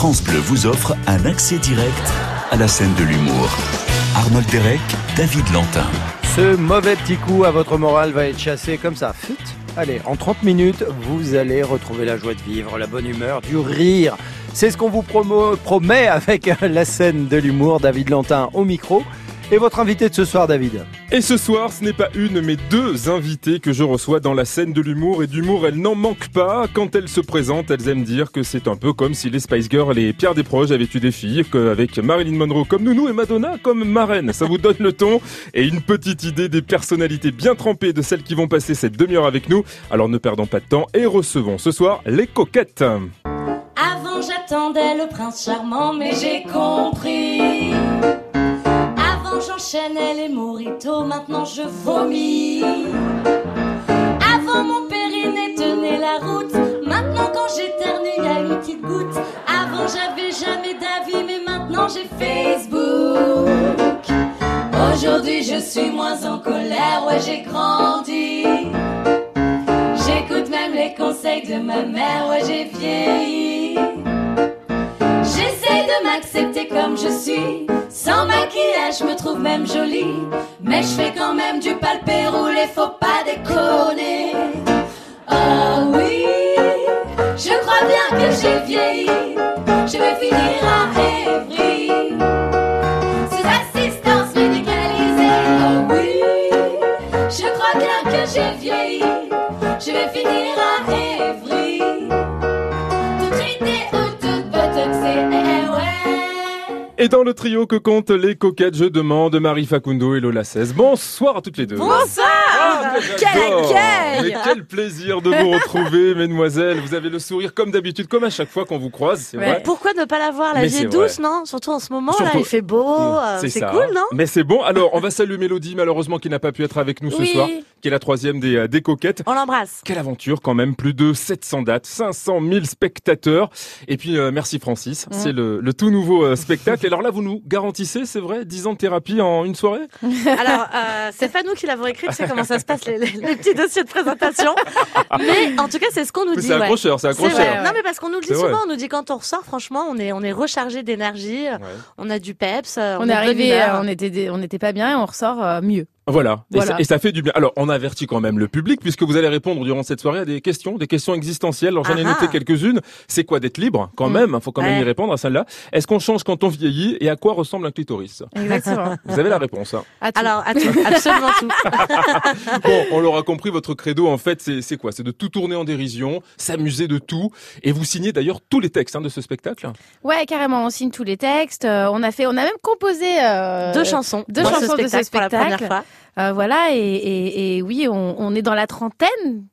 France Bleu vous offre un accès direct à la scène de l'humour. Arnold Derek, David Lantin. Ce mauvais petit coup à votre morale va être chassé comme ça. Fut. Allez, en 30 minutes, vous allez retrouver la joie de vivre, la bonne humeur, du rire. C'est ce qu'on vous promet avec la scène de l'humour. David Lantin au micro. Et votre invité de ce soir, David Et ce soir, ce n'est pas une, mais deux invités que je reçois dans la scène de l'humour. Et d'humour, elles n'en manquent pas. Quand elles se présentent, elles aiment dire que c'est un peu comme si les Spice Girls et Pierre Desproges avaient eu des filles, qu'avec Marilyn Monroe comme nounou et Madonna comme marraine. Ça vous donne le ton et une petite idée des personnalités bien trempées de celles qui vont passer cette demi-heure avec nous. Alors ne perdons pas de temps et recevons ce soir les coquettes. Avant j'attendais le prince charmant, mais j'ai compris. J'enchaînais les moritos, maintenant je vomis. Avant mon périnée tenait la route, maintenant quand j'éternue y a une petite goutte. Avant j'avais jamais d'avis, mais maintenant j'ai Facebook. Aujourd'hui je suis moins en colère, ouais j'ai grandi. J'écoute même les conseils de ma mère, ouais j'ai vieilli. J'essaie de m'accepter comme je suis. Sans maquillage, je me trouve même jolie. Mais je fais quand même du palpé roulé, faut pas déconner. Oh oui, je crois bien que j'ai vieilli. Je vais finir à Évry. Dans le trio que comptent les coquettes, je demande Marie Facundo et Lola 16. Bonsoir à toutes les deux. Bonsoir Ah, Quel accueil Mais quel plaisir de vous retrouver, mesdemoiselles. Vous avez le sourire comme d'habitude, comme à chaque fois qu'on vous croise, c'est Ouais. vrai. Pourquoi ne pas l'avoir La Mais vie est douce, non? Surtout en ce moment, là, Surtout- il fait beau, euh, c'est cool, non? Mais c'est bon. Alors, on va saluer Mélodie, malheureusement, qui n'a pas pu être avec nous ce Oui. soir, qui est la troisième des, euh, des coquettes. On l'embrasse. Quelle aventure quand même, plus de 700 dates, 500 000 spectateurs. Et puis euh, merci Francis, Mmh. c'est le, le tout nouveau euh, spectacle. Et alors là, vous nous garantissez, c'est vrai, 10 ans de thérapie en une soirée? Alors, euh, c'est pas nous qui l'avons écrit, tu sais comment ça se passe, les, les- les petits dossiers de présentation. Mais en tout cas, c'est ce qu'on nous dit. C'est ouais. accrocheur, c'est C'est accrocheur. Non mais parce qu'on nous le dit vrai. souvent, on nous dit quand on ressort, franchement, on est on est rechargé d'énergie, Ouais. on a du peps, euh, On, a est arrivé, euh, on était, on n'était pas bien et on ressort euh, mieux. Voilà. Et, ça, et ça fait du bien. Alors, on avertit quand même le public, puisque vous allez répondre durant cette soirée à des questions, des questions existentielles. Alors, j'en ai noté quelques-unes. C'est quoi d'être libre, quand Mm. même? Il faut quand même Ouais. y répondre à celle-là. Est-ce qu'on change quand on vieillit? Et à quoi ressemble un clitoris? Exactement. Vous avez la réponse. hein. À tout. Alors, à tout, absolument tout. Bon, on l'aura compris, votre credo, en fait, c'est quoi? C'est de tout tourner en dérision, s'amuser de tout. Et vous signez d'ailleurs tous les textes hein, de ce spectacle? Ouais, carrément, on signe tous les textes. euh, on a fait, on a même composé euh, Deux chansons. deux dans chansons de ce spectacle pour la spectacle. première fois. Euh, voilà, et, et, et oui, on, on est dans la trentaine,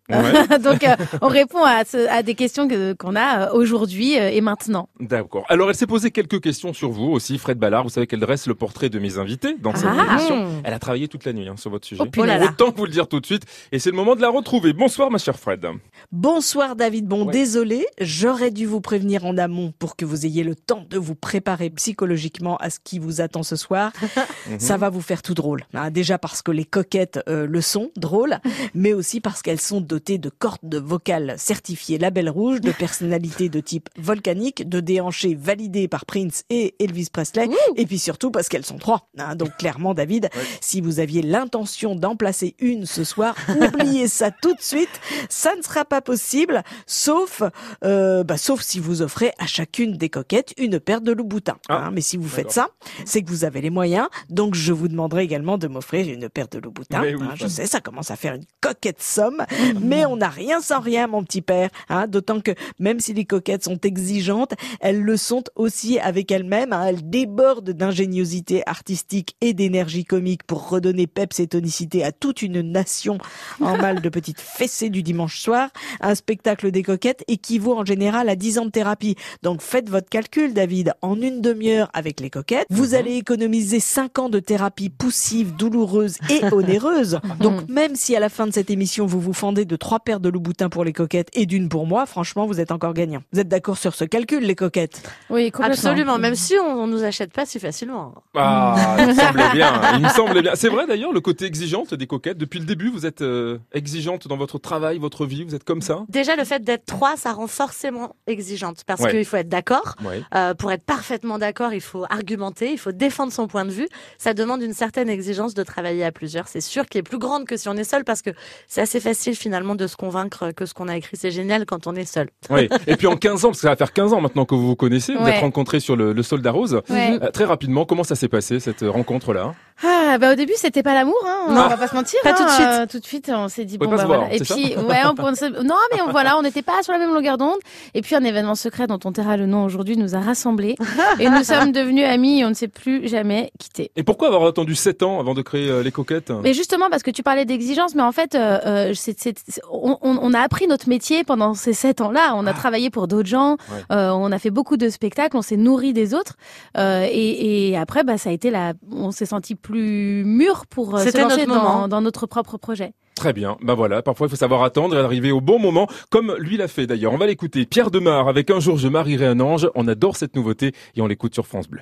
Ouais. donc euh, on répond à, ce- à des questions que- qu'on a euh, aujourd'hui et maintenant. D'accord. Alors, elle s'est posé quelques questions sur vous aussi, Fred Ballard. Vous savez qu'elle dresse le portrait de mes invités dans cette Ah. émission. Elle a travaillé toute la nuit hein, sur votre sujet. Oh, punaise. Autant vous le dire tout de suite. Et c'est le moment de la retrouver. Bonsoir, ma chère Fred. Bonsoir David. Bon, Ouais. désolé, j'aurais dû vous prévenir en amont pour que vous ayez le temps de vous préparer psychologiquement à ce qui vous attend ce soir. Ça va vous faire tout drôle. hein. Déjà parce que les coquettes euh, le sont, drôles, mais aussi parce qu'elles sont dotées de cordes vocales certifiées Label Rouge, de personnalités de type volcanique, de déhanchés validés par Prince et Elvis Presley, et puis surtout parce qu'elles sont trois. hein. Donc clairement, David, si vous aviez l'intention d'en placer une ce soir, oubliez ça tout de suite. Ça ne sera pas possible, sauf, euh, bah, sauf si vous offrez à chacune des coquettes une paire de loups-boutins. Ah, hein. Mais si vous faites ça, c'est que vous avez les moyens. Donc je vous demanderai également de m'offrir une paire de oui, hein. je sais, ça commence à faire une coquette somme, mais on n'a rien sans rien, mon petit père. Hein. D'autant que même si les coquettes sont exigeantes, elles le sont aussi avec elles-mêmes. hein. Elles débordent d'ingéniosité artistique et d'énergie comique pour redonner peps et tonicité à toute une nation en mal de petites fessées du dimanche soir. Un spectacle des coquettes équivaut en général à 10 ans de thérapie. Donc faites votre calcul, David. En une demi-heure avec les coquettes, vous allez économiser 5 ans de thérapie poussive, douloureuse et onéreuse. Donc même si à la fin de cette émission vous vous fendez de trois paires de loup-boutin pour les coquettes et d'une pour moi, franchement vous êtes encore gagnant. Vous êtes d'accord sur ce calcul les coquettes? Oui, complètement. Absolument, même si on, on nous achète pas si facilement. Ah, il me semblait bien. Il me semblait bien. C'est vrai d'ailleurs le côté exigeante des coquettes. Depuis le début, vous êtes euh, exigeante dans votre travail, votre vie. Vous êtes comme ça. Déjà, le fait d'être trois, ça rend forcément exigeante parce Ouais. qu'il faut être d'accord. Ouais. Euh, pour être parfaitement d'accord, il faut argumenter, il faut défendre son point de vue. Ça demande une certaine exigence de travailler à plusieurs. C'est sûr qui est plus grande que si on est seul parce que c'est assez facile finalement de se convaincre que ce qu'on a écrit c'est génial quand on est seul. Oui. Et puis en 15 ans, parce que ça va faire 15 ans maintenant que vous vous connaissez, vous Ouais. êtes rencontrés sur le, le Soldat Rose. Ouais. Euh, très rapidement, comment ça s'est passé cette rencontre-là? Ah, bah au début c'était pas l'amour, hein. Non. on va pas se mentir. Pas hein. tout de suite. Euh, tout de suite, on s'est dit bon bah voilà. Et puis ouais, on, on non mais on, voilà, on n'était pas sur la même longueur d'onde. Et puis un événement secret dont on taira le nom aujourd'hui nous a rassemblés et nous sommes devenus amis et on ne s'est plus jamais quittés. Et pourquoi avoir attendu 7 ans avant de créer euh, les Mais justement parce que tu parlais d'exigence, mais en fait, euh, euh, c'est- c'est- c'est- on, on- on a appris notre métier pendant ces sept ans-là. On a travaillé pour d'autres gens, Ouais. euh, on a fait beaucoup de spectacles, on s'est nourri des autres, euh, et, et après, bah, ça a été la, on s'est senti plus mûr pour se lancer notre dans, dans notre propre projet. Très bien. Bah voilà. Parfois, il faut savoir attendre et arriver au bon moment, comme lui l'a fait d'ailleurs. On va l'écouter. Pierre Demar avec Un jour je marierai un ange. On adore cette nouveauté et on l'écoute sur France Bleu.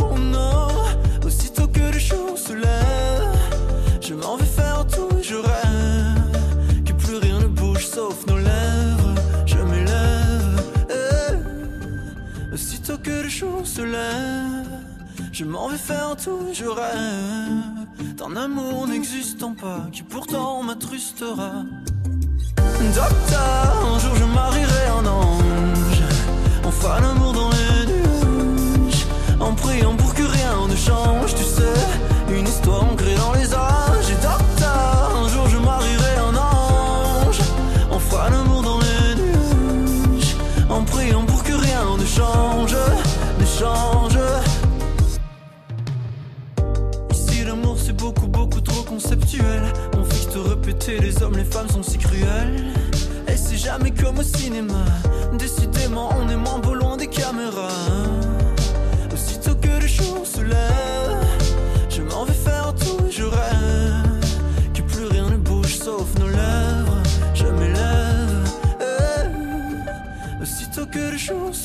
je m'en vais faire tout, je rêve. Que plus rien ne bouge sauf nos lèvres. Je m'élève. eh. Aussitôt que le jour se lève, je m'en vais faire tout, je rêve. D'un amour n'existant pas, qui pourtant m'attrustera. Docteur, un jour je marierai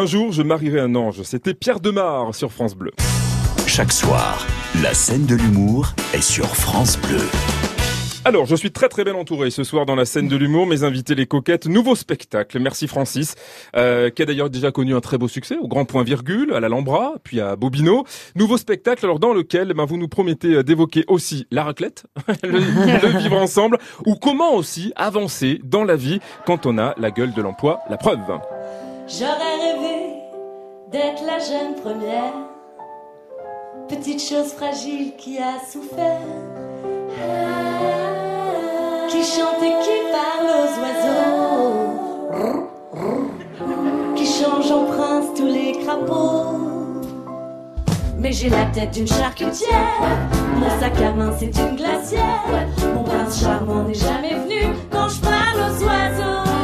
Un jour, je marierai un ange. C'était Pierre Demar sur France Bleu. Chaque soir, la scène de l'humour est sur France Bleu. Alors, je suis très très bien entouré ce soir dans la scène de l'humour. Mes invités, les coquettes, nouveau spectacle. Merci Francis, euh, qui a d'ailleurs déjà connu un très beau succès au Grand Point Virgule, à l'Alhambra, puis à Bobino. Nouveau spectacle, alors dans lequel ben, vous nous promettez euh, d'évoquer aussi la raclette, le, le vivre ensemble, ou comment aussi avancer dans la vie quand on a la gueule de l'emploi. La preuve. J'aurais rêvé d'être la jeune première, petite chose fragile qui a souffert, qui chante et qui parle aux oiseaux, qui change en prince tous les crapauds. Mais j'ai la tête d'une charcutière, mon sac à main c'est une glacière, mon prince charmant n'est jamais venu quand je parle aux oiseaux.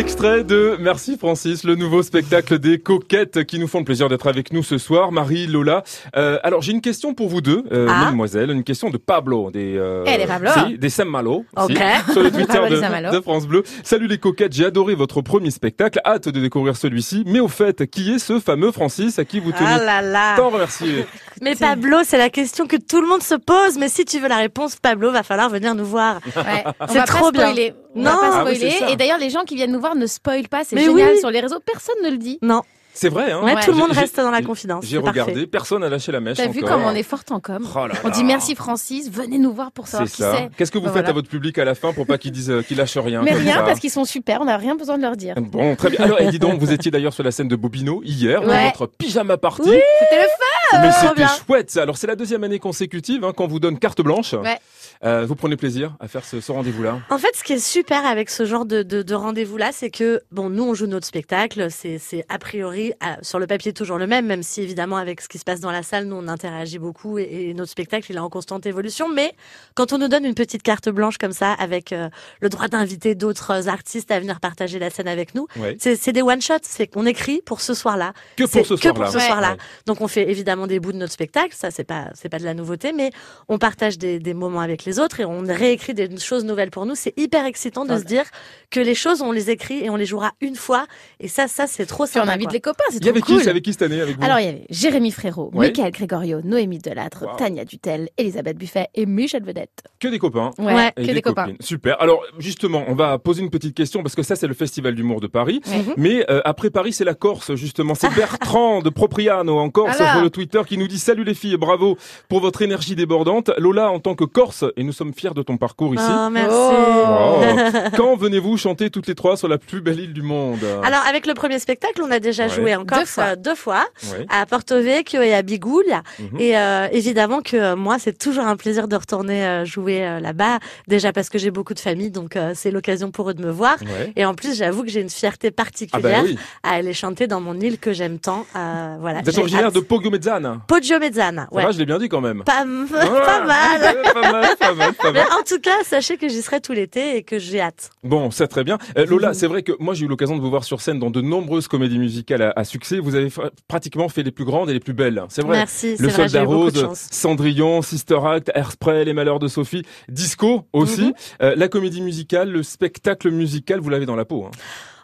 Extrait de Merci Francis, le nouveau spectacle des coquettes qui nous font le plaisir d'être avec nous ce soir. Marie, Lola. Euh, alors j'ai une question pour vous deux, euh, Ah. mesdemoiselles, une question de Pablo, des euh, Eh, Pablo. si, des Sam Malo, Ok. si, sur le Twitter de, Sam Malo. de France Bleu. Salut les coquettes, j'ai adoré votre premier spectacle, hâte de découvrir celui-ci. Mais au fait, qui est ce fameux Francis à qui vous tenez Ah là là. tant remercier Mais Pablo, c'est la question que tout le monde se pose. Mais si tu veux la réponse, Pablo, va falloir venir nous voir. Ouais, C'est trop bien. spoiler. On Non. va pas Ah oui, spoiler. et d'ailleurs, les gens qui viennent nous voir ne spoilent pas. C'est génial oui. sur les réseaux. Personne ne le dit. Non. C'est vrai, hein Ouais, Ouais. tout le monde reste dans la confidence. J'ai parfait. regardé, personne n'a lâché la mèche T'as vu comme on est forte en com? Oh là On dit merci Francis, venez nous voir pour savoir C'est qui ça. c'est. Qu'est-ce que vous Bah, faites voilà. à votre public à la fin pour pas qu'ils disent euh, qu'ils lâchent rien Mais rien ça parce qu'ils sont super, on n'a rien besoin de leur dire. Bon, très bien. Alors, et dis donc, vous étiez d'ailleurs sur la scène de Bobino hier, dans votre pyjama party. C'était le Mais trop c'était chouette. Alors, c'est la deuxième année consécutive hein, qu'on vous donne carte blanche. Ouais. Euh, vous prenez plaisir à faire ce, ce rendez-vous-là En fait, ce qui est super avec ce genre de, de, de rendez-vous-là, c'est que, bon, nous, on joue notre spectacle. C'est, a priori, à- sur le papier, toujours le même, même si, évidemment, avec ce qui se passe dans la salle, nous, on interagit beaucoup et, et notre spectacle, il est en constante évolution. Mais quand on nous donne une petite carte blanche comme ça, avec euh, le droit d'inviter d'autres artistes à venir partager la scène avec nous, Ouais. c'est, des one-shots. C'est qu'on écrit pour ce soir-là. Que pour ce soir-là. Ouais. Ouais. Donc on fait évidemment des bouts de notre spectacle, ça c'est pas c'est pas de la nouveauté, mais on partage des, des moments avec les autres et on réécrit des choses nouvelles pour nous. C'est hyper excitant de se dire que les choses on les écrit et on les jouera une fois et ça ça c'est trop Puis on sympa. invite quoi. les copains, c'est Il y avait trop qui cool. C'est avec qui cette année avec vous? Alors il y avait Jérémy Frérot, Ouais. Michael Grégorio, Noémie Delattre, Wow. Tania Dutel, Elisabeth Buffet et Michel Vedette. Que des copains. Ouais. Et que des, copains. copines. Super. Alors justement, on va poser une petite question parce que ça c'est le festival d'humour de Paris. Ouais. Mais euh, après Paris, c'est la Corse justement. C'est Bertrand de Propriano en Corse Voilà. sur le Twitter qui nous dit salut les filles, bravo pour votre énergie débordante. Lola en tant que Corse et nous sommes fiers de ton parcours ici. Oh, merci. Wow. Quand venez-vous chanter toutes les trois sur la plus belle île du monde? Alors avec le premier spectacle, on a déjà Ouais. joué en Deux Corse fois. euh, deux fois Ouais. à Porto Vecchio et à Biguglia. Mhm. Et euh, évidemment que euh, moi, c'est toujours un plaisir de retourner euh, jouer là-bas. Déjà parce que j'ai beaucoup de famille, donc euh, c'est l'occasion pour eux de me voir. Ouais. Et en plus, j'avoue que j'ai une fierté Ah bah particulière oui. à aller chanter dans mon île que j'aime tant. Euh, voilà. Vous êtes originaire hâte. de Poggio Poggio Mezzana. Ça Ouais. va, je l'ai bien dit quand même. Pas, Ah, mal. ouais, pas mal, pas mal, pas Mais mal. en tout cas, sachez que j'y serai tout l'été et que j'ai hâte. Bon, c'est très bien. Euh, Lola, c'est vrai que moi j'ai eu l'occasion de vous voir sur scène dans de nombreuses comédies musicales à, à succès. Vous avez pratiquement fait les plus grandes et les plus belles. C'est vrai. Merci. C'est Le Soldat Rose. Cendrillon, Sister Act, Airspray, Les Malheurs de Sophie, Disco aussi. Mhm. Euh, la comédie musicale, le spectacle musical, vous l'avez dans la peau. Hein.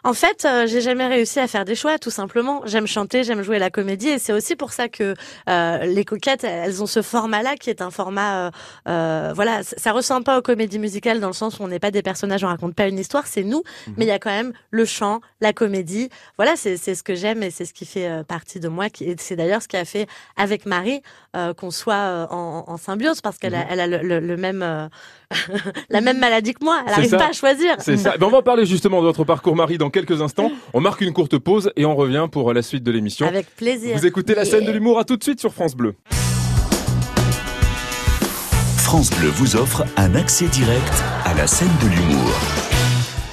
En fait, euh, j'ai jamais réussi à faire des choix, tout simplement. J'aime chanter, j'aime jouer la comédie, et c'est aussi pour ça que euh, les coquettes, elles ont ce format-là qui est un format, euh, euh, voilà, ça ressemble pas aux comédies musicales dans le sens où on n'est pas des personnages, on raconte pas une histoire, c'est nous, mais il y a quand même le chant, la comédie. Voilà, c'est c'est ce que j'aime et c'est ce qui fait euh, partie de moi. Qui, et c'est d'ailleurs ce qui a fait avec Marie euh, qu'on soit euh, en, en symbiose parce qu'elle a, elle a le, le- le même, euh, la même maladie que moi. Elle n'arrive pas à choisir. C'est ça. Ben, on va parler justement de votre parcours, Marie, dans quelques instants. On marque une courte pause et on revient pour la suite de l'émission. Avec plaisir. Vous écoutez la scène de l'humour à tout de suite sur France Bleu. France Bleu vous offre un accès direct à la scène de l'humour.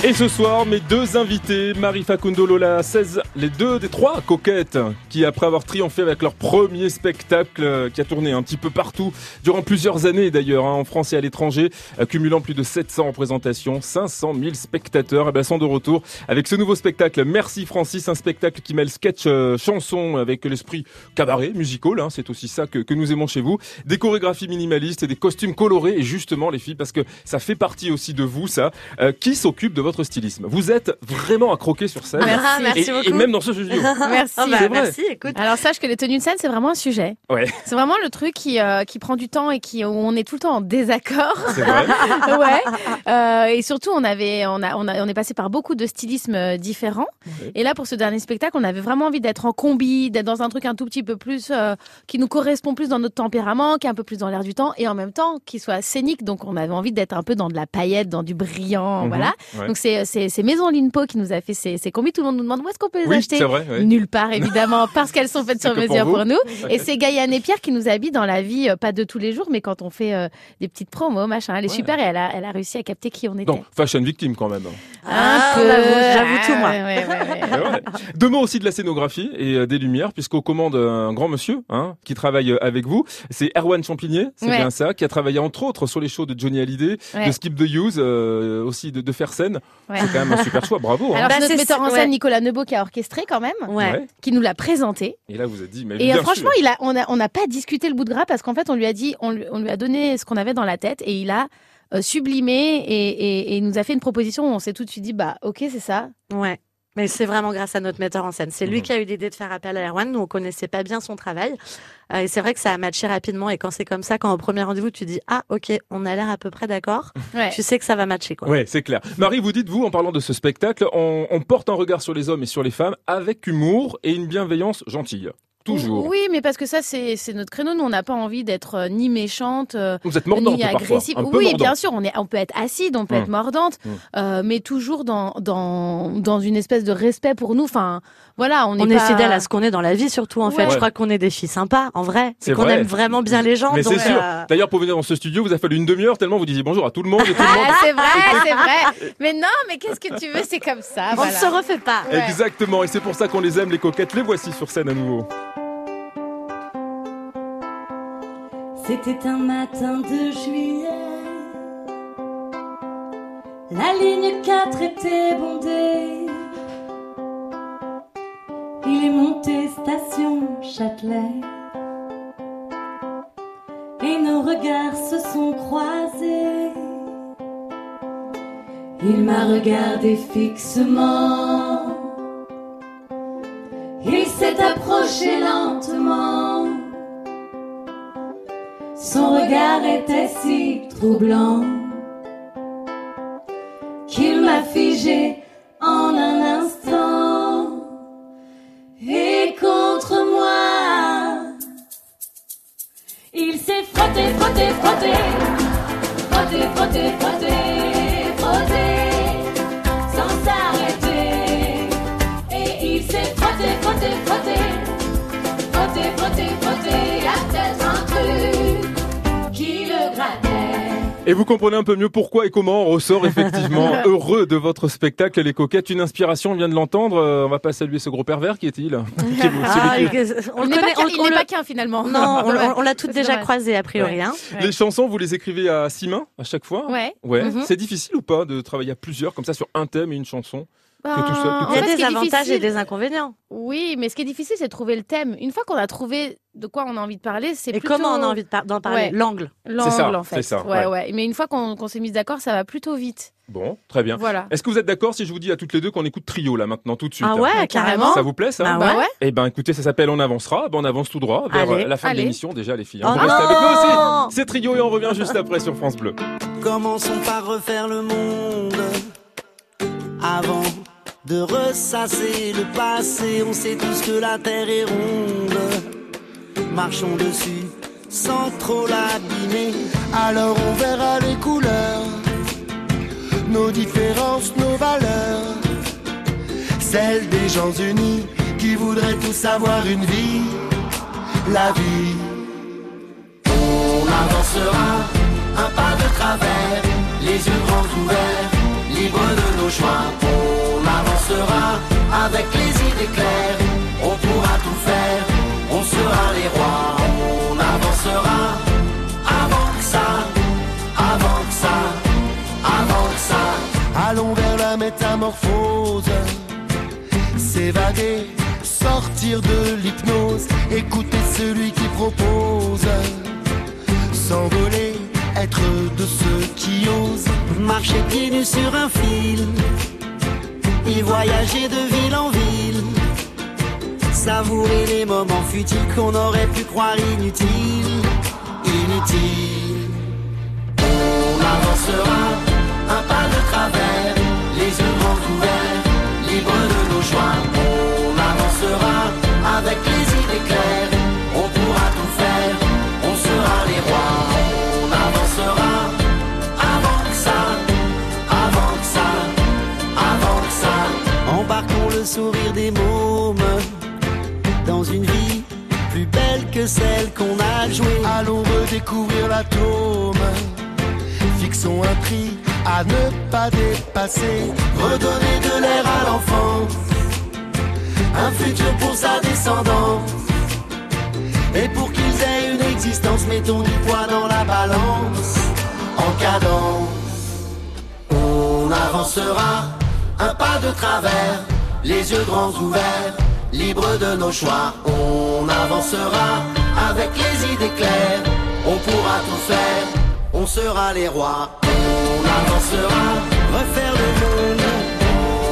Et ce soir, mes deux invités, Marie Facundo Lola 16, les deux des trois coquettes, qui après avoir triomphé avec leur premier spectacle, euh, qui a tourné un petit peu partout, durant plusieurs années d'ailleurs, hein, en France et à l'étranger, euh, cumulant plus de 700 représentations, 500 000 spectateurs, et ben, sont de retour avec ce nouveau spectacle. Merci Francis, un spectacle qui mêle sketch, euh, chanson avec l'esprit cabaret, musical, hein, c'est aussi ça que, que nous aimons chez vous, des chorégraphies minimalistes et des costumes colorés, et justement les filles, parce que ça fait partie aussi de vous, ça, euh, qui s'occupe de votre stylisme. Vous êtes vraiment à croquer sur scène. Ah, merci et, beaucoup. et même dans ce studio. Merci. Oh bah, merci, écoute. Alors sache que les tenues de scène c'est vraiment un sujet. Ouais. C'est vraiment le truc qui euh, qui prend du temps et qui où on est tout le temps en désaccord. C'est vrai. ouais. Euh, et surtout on avait on a on a on est passé par beaucoup de stylismes euh, différents. Et là pour ce dernier spectacle on avait vraiment envie d'être en combi, d'être dans un truc un tout petit peu plus euh, qui nous correspond plus dans notre tempérament, qui est un peu plus dans l'air du temps et en même temps qui soit scénique. Donc on avait envie d'être un peu dans de la paillette, dans du brillant, Mhm. voilà. Ouais. Donc c'est c'est c'est Maison Linpo qui nous a fait ces ces combis. Tout le monde nous demande où est-ce qu'on peut les Oui, acheter. c'est vrai. Nulle part évidemment parce qu'elles sont faites sur pour mesure pour, nous. Et c'est Gaïane et Pierre qui nous habillent dans la vie, euh, pas de tous les jours, mais quand on fait euh, des petites promos, machin. Elle est Ouais. super et elle a, elle a réussi à capter qui on était. Donc, fashion victime quand même. Ah, peu. j'avoue, tout, moi. Ouais, ouais. Deux mots aussi de la scénographie et euh, des lumières, puisqu'aux commandes un grand monsieur hein, qui travaille avec vous. C'est Erwan Champigné, c'est Ouais. bien ça, qui a travaillé entre autres sur les shows de Johnny Hallyday, Ouais. de Skip the Use, euh, aussi de, de Fersen. Ouais. C'est quand même un super choix, bravo. hein. Alors, Bah, c'est notre metteur en scène ouais. Nicolas Nebo qui a orchestré quand même, Ouais. Qui nous l'a présenté. Et là, vous avez dit, mais Et bien euh, franchement, sûr. il a, on a, on n'a pas discuté le bout de gras parce qu'en fait, on lui a dit, on lui, on lui a donné ce qu'on avait dans la tête et il a euh, sublimé et, et, et il nous a fait une proposition où on s'est tout de suite dit, bah, ok, c'est ça. Ouais. Mais c'est vraiment grâce à notre metteur en scène. C'est lui Mhm. qui a eu l'idée de faire appel à Erwan. Nous, on connaissait pas bien son travail. Euh, et c'est vrai que ça a matché rapidement. Et quand c'est comme ça, quand au premier rendez-vous, tu dis, ah, ok, on a l'air à peu près d'accord. Ouais. Tu sais que ça va matcher, quoi. Ouais, c'est clair. Marie, vous dites, vous, en parlant de ce spectacle, on, on porte un regard sur les hommes et sur les femmes avec humour et une bienveillance gentille. Toujours. Oui, mais parce que ça, c'est notre créneau. Nous, on n'a pas envie d'être euh, ni méchante, euh, Vous êtes mordante ni agressive. Oui, mordante. bien sûr, on, est, on peut être acide, on peut Hum. être mordante, Hum. euh, mais toujours dans, dans, dans une espèce de respect pour nous. Enfin, voilà, on, est pas... fidèle à ce qu'on est dans la vie, surtout, en fait. Ouais. Je crois qu'on est des filles sympas, en vrai. C'est qu'on vrai. aime vraiment bien les gens. Mais c'est sûr. euh, D'ailleurs, pour venir dans ce studio, vous a fallu une demi-heure tellement vous disiez bonjour à tout le monde et tout le monde. Ah, c'est vrai, c'est vrai. Mais non, mais qu'est-ce que tu veux, c'est comme ça. on voilà. ne se refait pas. Ouais. Exactement, et c'est pour ça qu'on les aime, les coquettes. Les voici sur scène à nouveau. C'était un matin de juillet. La ligne 4 était bondée. Il est monté station Châtelet. Et nos regards se sont croisés. Il m'a regardé fixement. Il s'est approché lentement. Son regard était si troublant qu'il m'a figé comprenez un peu mieux pourquoi et comment on ressort effectivement heureux de votre spectacle Les Coquettes. Une inspiration, on vient de l'entendre. Euh, On va pas saluer ce gros pervers, qui est-il Qui est- Ah, on n'est pas connaît, qu'un- on, il on n'est le- pas qu'un finalement. Non, on, Ouais. on- on l'a toutes déjà croisé a priori. Ouais. Hein. Les chansons, vous les écrivez à six mains à chaque fois Ouais. Ouais. Mhm. C'est difficile ou pas de travailler à plusieurs comme ça sur un thème et une chanson? En Il y a des avantages et des inconvénients. Oui, mais ce qui est difficile, c'est de trouver le thème. Une fois qu'on a trouvé de quoi on a envie de parler, c'est Et plutôt comment on a envie d'en parler? Ouais. L'angle. l'angle en fait. c'est ça, ouais, ouais. ouais. Mais une fois qu'on s'est mis d'accord, ça va plutôt vite. Bon, très bien. Voilà. Est-ce que vous êtes d'accord si je vous dis à toutes les deux qu'on écoute Trio là maintenant tout de suite Ah ouais, Ouais, carrément. Ça vous plaît ça? Bah Bah ouais. ouais. Eh ben écoutez, ça s'appelle On avancera. Ben, on avance tout droit vers Allez, euh, la fin allez. de l'émission déjà les filles. hein. Oh Vous restez avec nous aussi. C'est Trio et on revient juste après sur France Bleu. Commençons par refaire le monde avant de ressasser le passé. On sait tous que la terre est ronde. Marchons dessus sans trop l'abîmer. Alors on verra les couleurs, nos différences, nos valeurs. Celles des gens unis qui voudraient tous avoir une vie, la vie. On avancera un pas de travers, les yeux grands ouverts, libres de nos choix. Avec les idées claires, on pourra tout faire, on sera les rois. On avancera avant que ça, avant que ça, avant que ça. Allons vers la métamorphose, s'évader, sortir de l'hypnose, écouter celui qui propose. S'envoler, être de ceux qui osent. Marcher pieds nus sur un fil et voyager de ville en ville, savourer les moments futiles qu'on aurait pu croire inutiles, inutiles. On avancera un pas de travers, les yeux grands ouverts, libres de nos choix. On avancera avec les idées claires, le sourire des mômes dans une vie plus belle que celle qu'on a jouée. Allons redécouvrir l'atome. Fixons un prix à ne pas dépasser. Redonner de l'air à l'enfance. Un futur pour sa descendance. Et pour qu'ils aient une existence, mettons du poids dans la balance. En cadence. On avance avancera, un pas de travers, les yeux grands ouverts, libres de nos choix. On avancera avec les idées claires, on pourra tout faire, on sera les rois. On avancera, refaire le monde,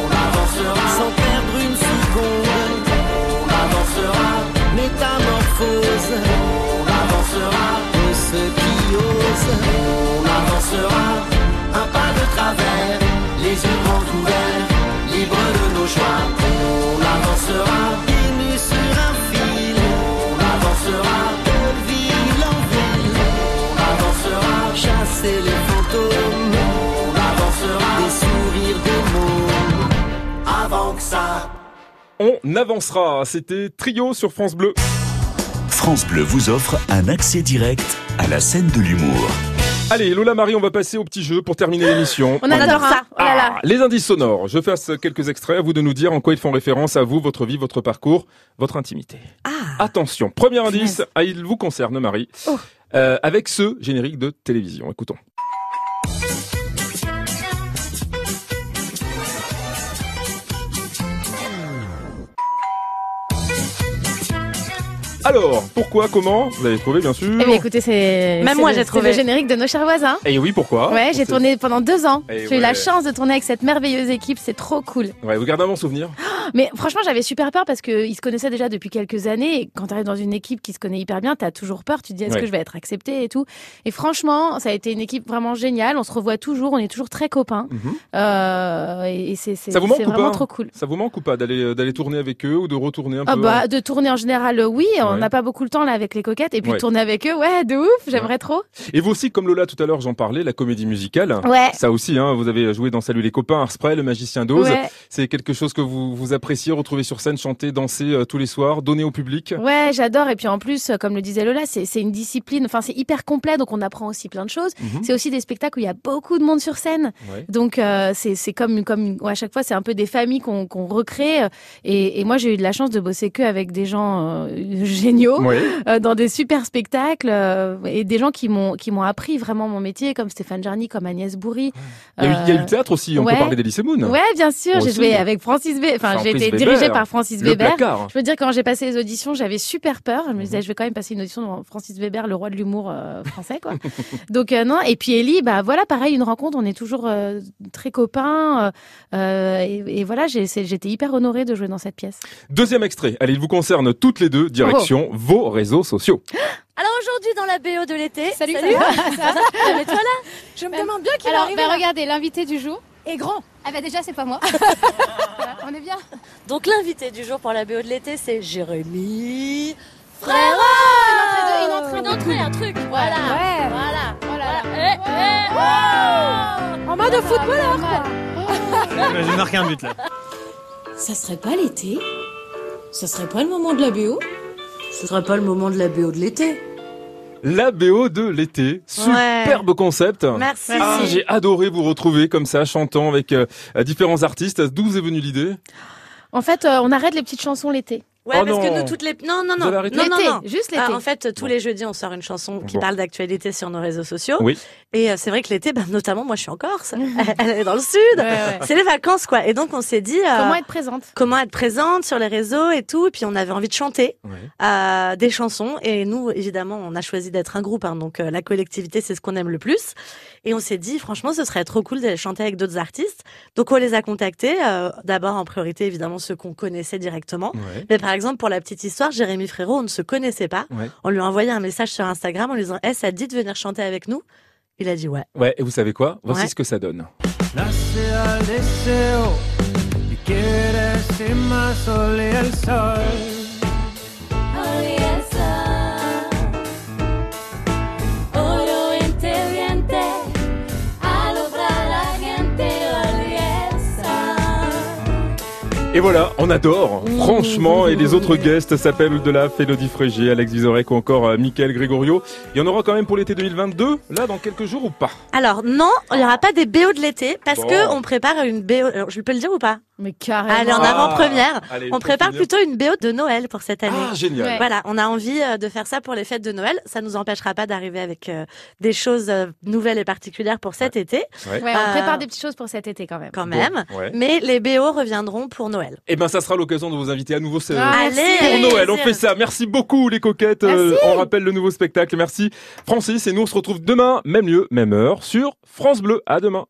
on avancera sans perdre une seconde. On avancera, métamorphose, on avancera de ceux qui osent. On avancera, un pas de travers, les yeux grands ouverts, libres de nos choix. On avancera. C'était Trio sur France Bleu. France Bleu vous offre un accès direct à la scène de l'humour. Allez, Lola Marie, on va passer au petit jeu pour terminer l'émission. On adore ça. Oh là là. Ah, les indices sonores. Je fasse quelques extraits. À vous de nous dire en quoi ils font référence à vous, votre vie, votre parcours, votre intimité. Attention, premier indice. Ah, il vous concerne, Marie. Oh. Euh, avec ce générique de télévision. Écoutons. Alors, pourquoi, comment Vous avez trouvé, bien sûr. Eh bien, écoutez, c'est. Même moi, j'ai trouvé. le générique de nos chers voisins. Et oui, pourquoi Ouais, j'ai tourné pendant deux ans. Eh J'ai eu la chance de tourner avec cette merveilleuse équipe, c'est trop cool. Ouais, vous gardez un bon souvenir Mais franchement, j'avais super peur parce qu'ils se connaissaient déjà depuis quelques années. Et quand tu arrives dans une équipe qui se connaît hyper bien, tu as toujours peur. Tu te dis, est-ce Ouais. que je vais être acceptée et tout. Et franchement, ça a été une équipe vraiment géniale. On se revoit toujours, on est toujours très copains. Mhm. Euh, et c'est c'est- Ça vous manque c'est ou vraiment pas trop cool. Ça vous manque ou pas d'aller d'aller tourner avec eux ou de retourner un Ah peu bah, de tourner en général, euh, oui, on n'a pas beaucoup le temps là avec les coquettes. Et puis tourner avec eux, ouais, de ouf, j'aimerais trop. Et vous aussi, comme Lola tout à l'heure, j'en parlais, la comédie musicale. Ouais. Ça aussi, hein, vous avez joué dans Salut les copains, Arspray, le magicien d'Oz. Ouais. C'est quelque chose que vous, vous appréciez, retrouver sur scène, chanter, danser euh, tous les soirs, donner au public. Ouais, j'adore. Et puis en plus, euh, comme le disait Lola, c'est une discipline. Enfin, c'est hyper complet, donc on apprend aussi plein de choses. Mhm. C'est aussi des spectacles où il y a beaucoup de monde sur scène. Ouais. Donc euh, c'est comme comme à chaque fois, c'est un peu des familles qu'on recrée. Et, et moi, j'ai eu de la chance de bosser que avec des gens euh, géniaux. Euh, dans des super spectacles euh, et des gens qui m'ont qui m'ont appris vraiment mon métier comme Stéphane Jarny comme Agnès Bourri Il y, a eu, il y a eu Euh, le théâtre aussi, on ouais. peut parler d'Elysée Moon. Ouais, bien sûr, j'ai joué avec Francis Weber. Enfin, j'ai été dirigée par Francis Le Weber. placard. Je veux dire, quand j'ai passé les auditions, j'avais super peur. Je me Mhm. disais, je vais quand même passer une audition devant Francis Weber, le roi de l'humour français, quoi. Donc non. Et puis Ellie, bah voilà, pareil, une rencontre. On est toujours très copains. et, et voilà, j'étais hyper honorée de jouer dans cette pièce. Deuxième extrait. Allez, il vous concerne toutes les deux. Direction Oh. Vos réseaux sociaux. Alors aujourd'hui dans la BO de l'été. Salut, salut. ça va Mais toi là Je me demande bien qui Alors, va arriver bah, là. regardez, l'invité du jour. Et grand. Ah bah déjà, c'est pas moi. Voilà, on est bien. Donc l'invité du jour pour la BO de l'été, c'est Jérémy Frérot Une entrée, Une entrée, un truc. Voilà. Ouais. Voilà. Voilà. Eh, eh, En mode footballeur. J'ai marqué un but là. Ça serait pas l'été? Ça serait pas le moment de la BO Ce serait pas le moment de la BO de l'été. La BO de l'été. Superbe concept. Merci. Ah, j'ai adoré vous retrouver comme ça, chantant avec euh, différents artistes. D'où vous est venue l'idée? En fait, euh, on arrête les petites chansons l'été. Ouais, Oh parce que nous, toutes les. Non, non, non. non, non, L'été, non. juste l'été. Ah, en fait, tous les jeudis, on sort une chanson qui Bon. parle d'actualité sur nos réseaux sociaux. Oui. Et euh, c'est vrai que l'été, bah, notamment, moi, je suis en Corse. Elle est dans le sud. Ouais, ouais. C'est les vacances, quoi. Et donc, on s'est dit. euh, Comment être présente? comment être présente sur les réseaux et tout. Et puis, on avait envie de chanter Ouais. euh, des chansons. Et nous, évidemment, on a choisi d'être un groupe. hein. donc, euh, la collectivité, c'est ce qu'on aime le plus. Et on s'est dit, franchement, ce serait trop cool d'aller chanter avec d'autres artistes. Donc, on les a contactés. euh, D'abord, en priorité, évidemment, ceux qu'on connaissait directement. Ouais. Mais par exemple, pour la petite histoire, Jérémy Frérot, on ne se connaissait pas. Ouais. On lui a envoyé un message sur Instagram en lui disant Eh, ça te dit de venir chanter avec nous Il a dit ouais. Ouais, et vous savez quoi? Voici Ouais. ce que ça donne. Et voilà, on adore, franchement. Et les autres guests s'appellent Delaf, Elodie Frégier, Alex Vizorek ou encore euh, Mickaël Gregorio. Il y en aura quand même pour l'été 2022, là, dans quelques jours ou pas? Alors non, il n'y aura pas des BO de l'été parce Bon. que on prépare une BO. Alors, je peux le dire ou pas? Mais carrément. Allez, en Ah, avant-première. allez, On prépare finir. plutôt une BO de Noël pour cette année. Ah, génial. Ouais. Voilà, on a envie euh, de faire ça pour les fêtes de Noël. Ça nous empêchera pas d'arriver avec euh, des choses euh, nouvelles et particulières pour cet été, Ouais. Ouais, on Euh, prépare des petites choses pour cet été quand même. quand même. Ouais. Mais les BO reviendront pour Noël. Eh ben, ça sera l'occasion de vous inviter à nouveau. c'est- Ah, Allez Pour. Noël, on fait ça. Merci beaucoup les coquettes. Euh, on rappelle le nouveau spectacle. Merci Francis et nous on se retrouve demain, même lieu, même heure sur France Bleu. À demain.